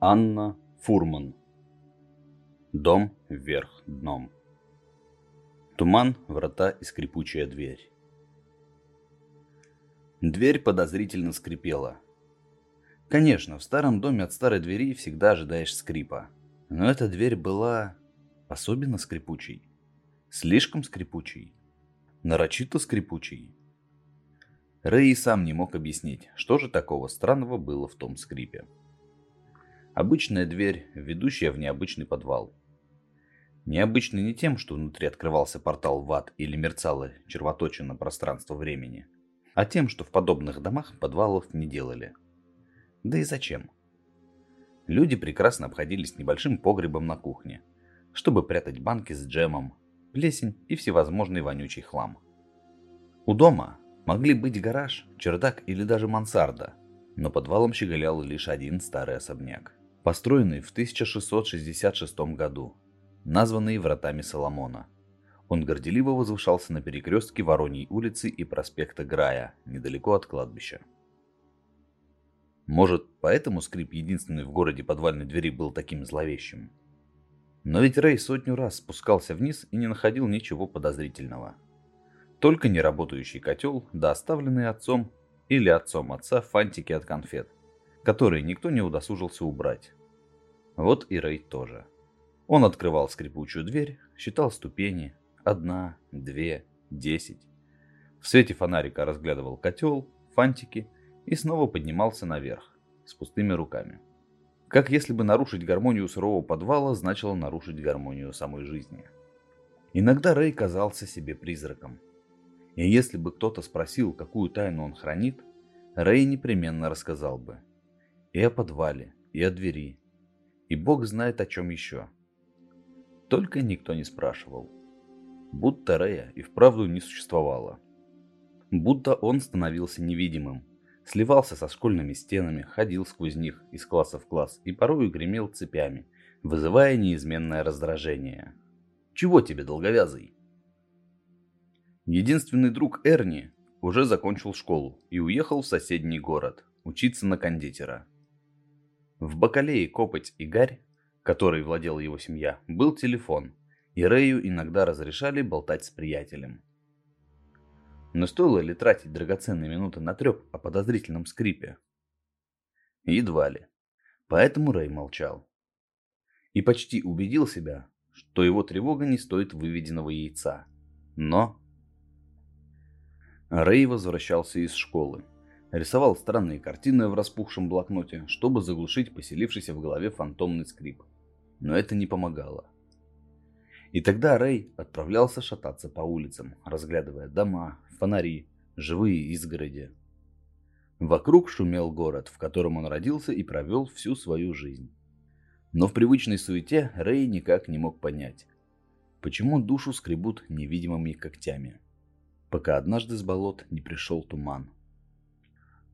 Анна Фурман. Дом вверх дном. Туман, врата и скрипучая дверь. Дверь подозрительно скрипела. Конечно, в старом доме от старой двери всегда ожидаешь скрипа. Но эта дверь была особенно скрипучей. Слишком скрипучей. Нарочито скрипучей. Рэй сам не мог объяснить, что же такого странного было в том скрипе. Обычная дверь, ведущая в необычный подвал. Необычный не тем, что внутри открывался портал в ад или мерцало червоточина пространство времени – а тем, что в подобных домах подвалов не делали. Да и зачем? Люди прекрасно обходились небольшим погребом на кухне, чтобы прятать банки с джемом, плесень и всевозможный вонючий хлам. У дома могли быть гараж, чердак или даже мансарда, но подвалом щеголял лишь один старый особняк, построенный в 1666 году, названный Вратами Соломона – он горделиво возвышался на перекрестке Вороньей улицы и проспекта Грая, недалеко от кладбища. Может, поэтому скрип единственной в городе подвальной двери был таким зловещим? Но ведь Рэй сотню раз спускался вниз и не находил ничего подозрительного. Только неработающий котел, да оставленные отцом или отцом отца фантики от конфет, которые никто не удосужился убрать. Вот и Рэй тоже. Он открывал скрипучую дверь, считал ступени, Одна, две, десять. В свете фонарика разглядывал котел, фантики и снова поднимался наверх с пустыми руками. Как если бы нарушить гармонию сырого подвала значило нарушить гармонию самой жизни. Иногда Рэй казался себе призраком. И если бы кто-то спросил, какую тайну он хранит, Рэй непременно рассказал бы. И о подвале, и о двери. И бог знает о чем еще. Только никто не спрашивал будто Рея и вправду не существовало. Будто он становился невидимым, сливался со школьными стенами, ходил сквозь них из класса в класс и порою гремел цепями, вызывая неизменное раздражение. «Чего тебе, долговязый?» Единственный друг Эрни уже закончил школу и уехал в соседний город учиться на кондитера. В бакалее Копоть и Гарь, которой владела его семья, был телефон, и Рэю иногда разрешали болтать с приятелем. Но стоило ли тратить драгоценные минуты на треп о подозрительном скрипе? Едва ли. Поэтому Рэй молчал. И почти убедил себя, что его тревога не стоит выведенного яйца. Но... Рэй возвращался из школы. Рисовал странные картины в распухшем блокноте, чтобы заглушить поселившийся в голове фантомный скрип. Но это не помогало. И тогда Рэй отправлялся шататься по улицам, разглядывая дома, фонари, живые изгороди. Вокруг шумел город, в котором он родился и провел всю свою жизнь. Но в привычной суете Рэй никак не мог понять, почему душу скребут невидимыми когтями, пока однажды с болот не пришел туман.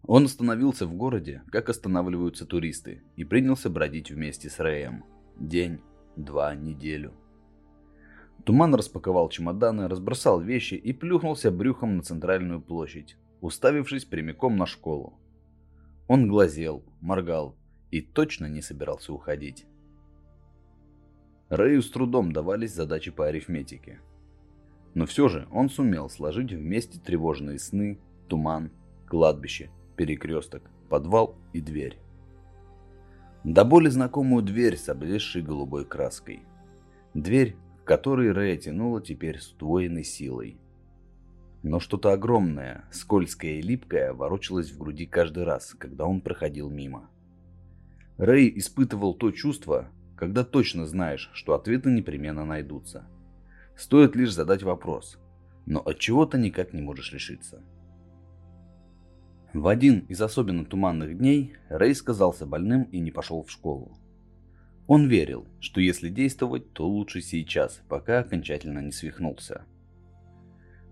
Он остановился в городе, как останавливаются туристы, и принялся бродить вместе с Рэем. День, два, неделю – Туман распаковал чемоданы, разбросал вещи и плюхнулся брюхом на центральную площадь, уставившись прямиком на школу. Он глазел, моргал и точно не собирался уходить. Рэю с трудом давались задачи по арифметике. Но все же он сумел сложить вместе тревожные сны, туман, кладбище, перекресток, подвал и дверь. До боли знакомую дверь с облезшей голубой краской. Дверь, который Рэя тянуло теперь с удвоенной силой. Но что-то огромное, скользкое и липкое ворочалось в груди каждый раз, когда он проходил мимо. Рэй испытывал то чувство, когда точно знаешь, что ответы непременно найдутся. Стоит лишь задать вопрос, но от чего-то никак не можешь решиться. В один из особенно туманных дней Рэй сказался больным и не пошел в школу. Он верил, что если действовать, то лучше сейчас, пока окончательно не свихнулся.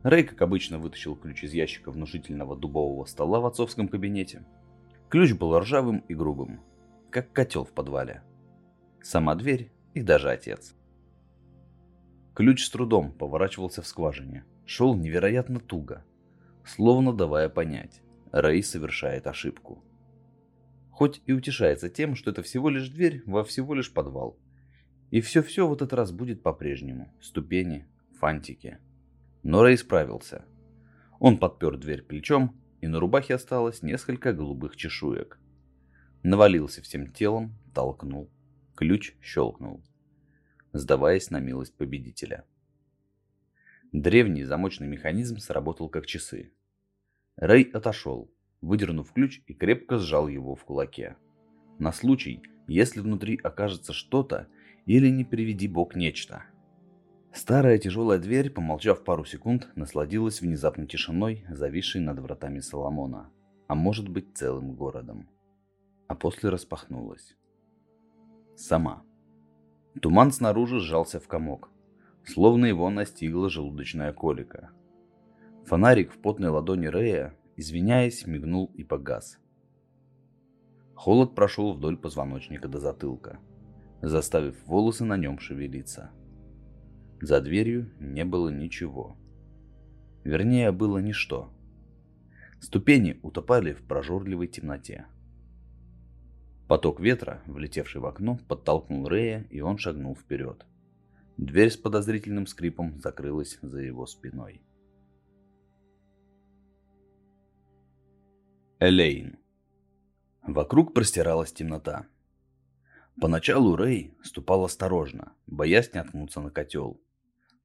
Рэй, как обычно, вытащил ключ из ящика внушительного дубового стола в отцовском кабинете. Ключ был ржавым и грубым, как котел в подвале. Сама дверь и даже отец. Ключ с трудом поворачивался в скважине, шел невероятно туго, словно давая понять, Рэй совершает ошибку. Хоть и утешается тем, что это всего лишь дверь во всего лишь подвал. И все-все в этот раз будет по-прежнему. Ступени, фантики. Но Рэй справился. Он подпер дверь плечом, и на рубахе осталось несколько голубых чешуек. Навалился всем телом, толкнул. Ключ щелкнул, сдаваясь на милость победителя. Древний замочный механизм сработал как часы. Рэй отошел, выдернув ключ и крепко сжал его в кулаке. На случай, если внутри окажется что-то или не приведи бог нечто. Старая тяжелая дверь, помолчав пару секунд, насладилась внезапной тишиной, зависшей над вратами Соломона, а может быть целым городом. А после распахнулась. Сама. Туман снаружи сжался в комок, словно его настигла желудочная колика. Фонарик в потной ладони Рея, извиняясь, мигнул и погас. Холод прошел вдоль позвоночника до затылка, заставив волосы на нем шевелиться. За дверью не было ничего. Вернее, было ничто. Ступени утопали в прожорливой темноте. Поток ветра, влетевший в окно, подтолкнул Рея, и он шагнул вперед. Дверь с подозрительным скрипом закрылась за его спиной. Элейн. Вокруг простиралась темнота. Поначалу Рэй ступал осторожно, боясь не откнуться на котел.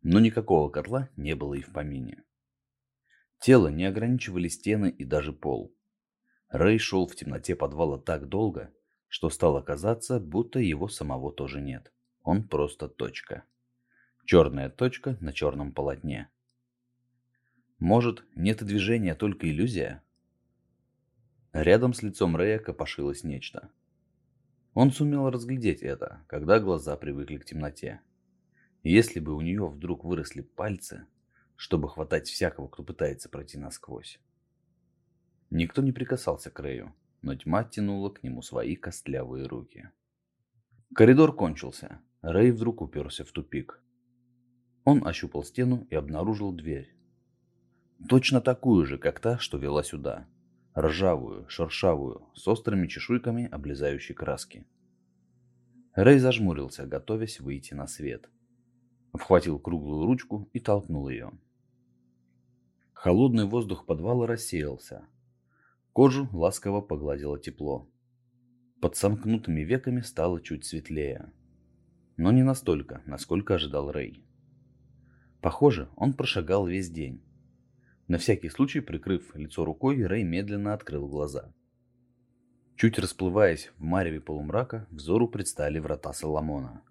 Но никакого котла не было и в помине. Тело не ограничивали стены и даже пол. Рэй шел в темноте подвала так долго, что стало казаться, будто его самого тоже нет. Он просто точка. Черная точка на черном полотне. Может, нет движения, только иллюзия? Рядом с лицом Рэя копошилось нечто. Он сумел разглядеть это, когда глаза привыкли к темноте. Если бы у нее вдруг выросли пальцы, чтобы хватать всякого, кто пытается пройти насквозь. Никто не прикасался к Рэю, но тьма тянула к нему свои костлявые руки. Коридор кончился. Рэй вдруг уперся в тупик. Он ощупал стену и обнаружил дверь. Точно такую же, как та, что вела сюда. Ржавую, шершавую, с острыми чешуйками облезающей краски. Рэй зажмурился, готовясь выйти на свет. Вхватил круглую ручку и толкнул ее. Холодный воздух подвала рассеялся, Кожу ласково погладило тепло. Под сомкнутыми веками стало чуть светлее. Но не настолько, насколько ожидал Рэй. Похоже, он прошагал весь день. На всякий случай, прикрыв лицо рукой, Рэй медленно открыл глаза. Чуть расплываясь в мареве полумрака, взору предстали врата Соломона.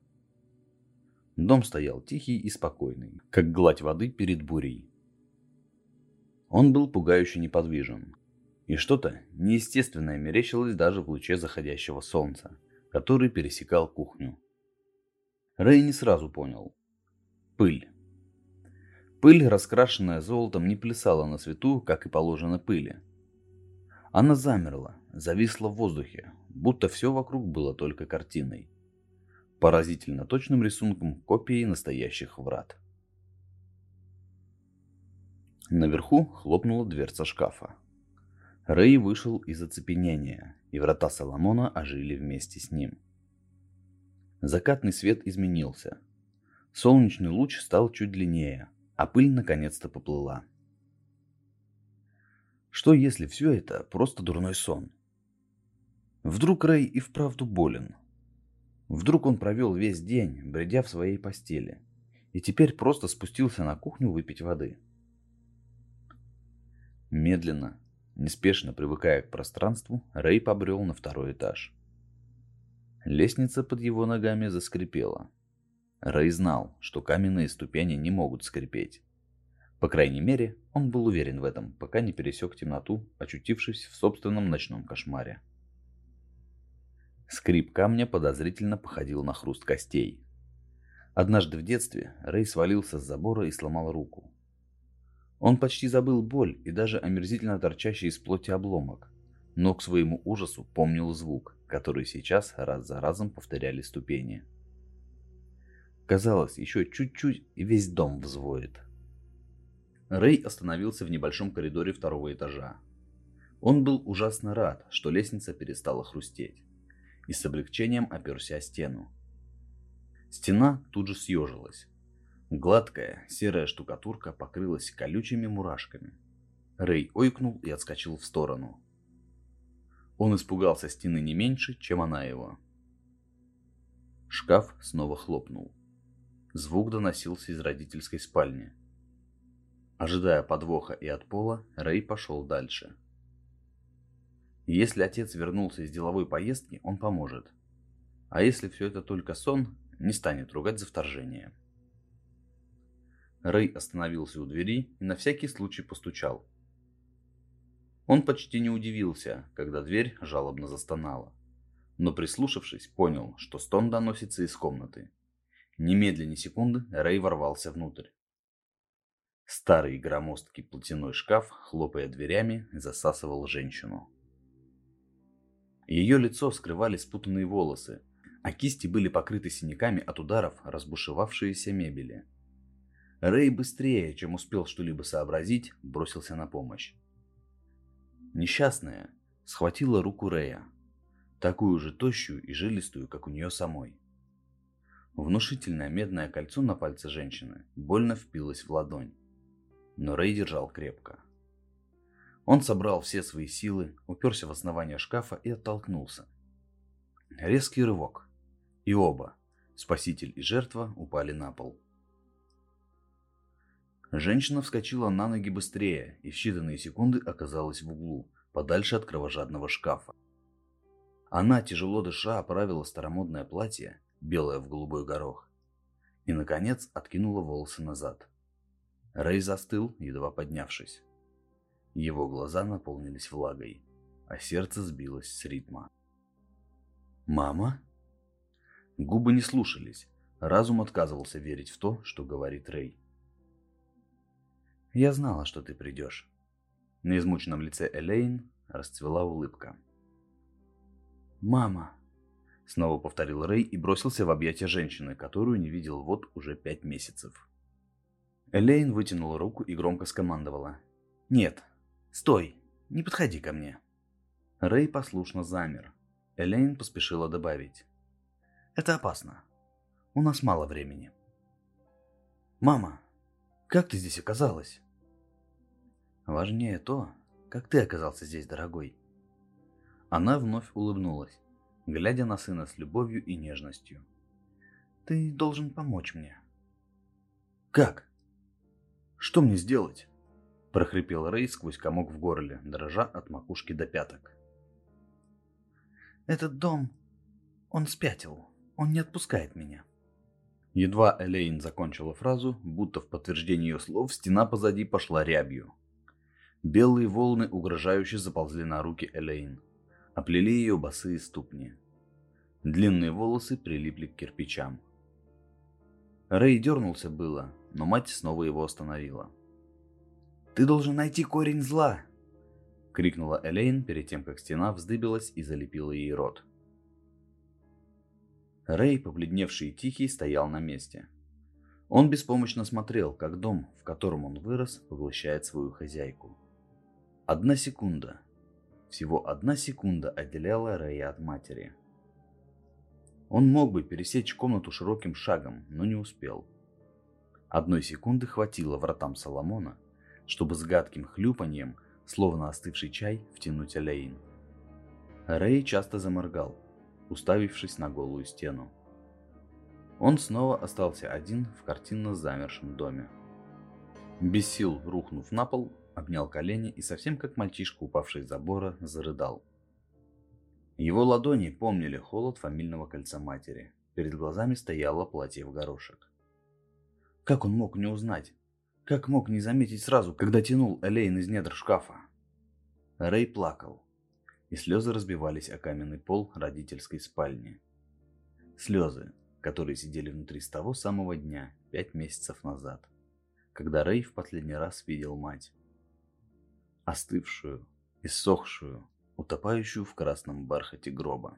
Дом стоял тихий и спокойный, как гладь воды перед бурей. Он был пугающе неподвижен, и что-то неестественное мерещилось даже в луче заходящего солнца, который пересекал кухню. Рэй не сразу понял. Пыль. Пыль, раскрашенная золотом, не плясала на свету, как и положено пыли. Она замерла, зависла в воздухе, будто все вокруг было только картиной. Поразительно точным рисунком копии настоящих врат. Наверху хлопнула дверца шкафа. Рэй вышел из оцепенения, и врата Соломона ожили вместе с ним. Закатный свет изменился. Солнечный луч стал чуть длиннее, а пыль наконец-то поплыла. Что если все это просто дурной сон? Вдруг Рэй и вправду болен? Вдруг он провел весь день, бредя в своей постели, и теперь просто спустился на кухню выпить воды? Медленно, Неспешно привыкая к пространству, Рэй побрел на второй этаж. Лестница под его ногами заскрипела. Рэй знал, что каменные ступени не могут скрипеть. По крайней мере, он был уверен в этом, пока не пересек темноту, очутившись в собственном ночном кошмаре. Скрип камня подозрительно походил на хруст костей. Однажды в детстве Рэй свалился с забора и сломал руку. Он почти забыл боль и даже омерзительно торчащий из плоти обломок, но к своему ужасу помнил звук, который сейчас раз за разом повторяли ступени. Казалось, еще чуть-чуть и весь дом взвоет. Рэй остановился в небольшом коридоре второго этажа. Он был ужасно рад, что лестница перестала хрустеть, и с облегчением оперся о стену. Стена тут же съежилась. Гладкая серая штукатурка покрылась колючими мурашками. Рэй ойкнул и отскочил в сторону. Он испугался стены не меньше, чем она его. Шкаф снова хлопнул. Звук доносился из родительской спальни. Ожидая подвоха и от пола, Рэй пошел дальше. Если отец вернулся из деловой поездки, он поможет. А если все это только сон, не станет ругать за вторжение. Рэй остановился у двери и на всякий случай постучал. Он почти не удивился, когда дверь жалобно застонала. Но прислушавшись, понял, что стон доносится из комнаты. Немедленно секунды Рэй ворвался внутрь. Старый громоздкий платяной шкаф, хлопая дверями, засасывал женщину. Ее лицо скрывали спутанные волосы, а кисти были покрыты синяками от ударов разбушевавшейся мебели. Рэй быстрее, чем успел что-либо сообразить, бросился на помощь. Несчастная схватила руку Рэя, такую же тощую и жилистую, как у нее самой. Внушительное медное кольцо на пальце женщины больно впилось в ладонь, но Рэй держал крепко. Он собрал все свои силы, уперся в основание шкафа и оттолкнулся. Резкий рывок. И оба, спаситель и жертва, упали на пол. Женщина вскочила на ноги быстрее и в считанные секунды оказалась в углу, подальше от кровожадного шкафа. Она, тяжело дыша, оправила старомодное платье, белое в голубой горох, и, наконец, откинула волосы назад. Рэй застыл, едва поднявшись. Его глаза наполнились влагой, а сердце сбилось с ритма. «Мама?» Губы не слушались, разум отказывался верить в то, что говорит Рэй. «Я знала, что ты придешь». На измученном лице Элейн расцвела улыбка. «Мама!» Снова повторил Рэй и бросился в объятия женщины, которую не видел вот уже пять месяцев. Элейн вытянула руку и громко скомандовала. «Нет, «Стой! Не подходи ко мне!» Рэй послушно замер. Элейн поспешила добавить. «Это опасно. У нас мало времени». «Мама, как ты здесь оказалась?» «Важнее то, как ты оказался здесь, дорогой». Она вновь улыбнулась, глядя на сына с любовью и нежностью. «Ты должен помочь мне». «Как? Что мне сделать?» прохрипел Рэй сквозь комок в горле, дрожа от макушки до пяток. «Этот дом... Он спятил. Он не отпускает меня». Едва Элейн закончила фразу, будто в подтверждение ее слов стена позади пошла рябью. Белые волны угрожающе заползли на руки Элейн, оплели ее босые ступни. Длинные волосы прилипли к кирпичам. Рэй дернулся было, но мать снова его остановила. Ты должен найти корень зла!» — крикнула Элейн перед тем, как стена вздыбилась и залепила ей рот. Рэй, побледневший и тихий, стоял на месте. Он беспомощно смотрел, как дом, в котором он вырос, поглощает свою хозяйку. Одна секунда, всего одна секунда отделяла Рэя от матери. Он мог бы пересечь комнату широким шагом, но не успел. Одной секунды хватило вратам Соломона, чтобы с гадким хлюпаньем, словно остывший чай, втянуть Алейн. Рэй часто заморгал, уставившись на голую стену. Он снова остался один в картинно замершем доме. Без сил рухнув на пол, обнял колени и совсем как мальчишка, упавший с забора, зарыдал. Его ладони помнили холод фамильного кольца матери. Перед глазами стояло платье в горошек. Как он мог не узнать, как мог не заметить сразу, когда тянул Элейн из недр шкафа? Рэй плакал, и слезы разбивались о каменный пол родительской спальни. Слезы, которые сидели внутри с того самого дня, пять месяцев назад, когда Рэй в последний раз видел мать. Остывшую, иссохшую, утопающую в красном бархате гроба.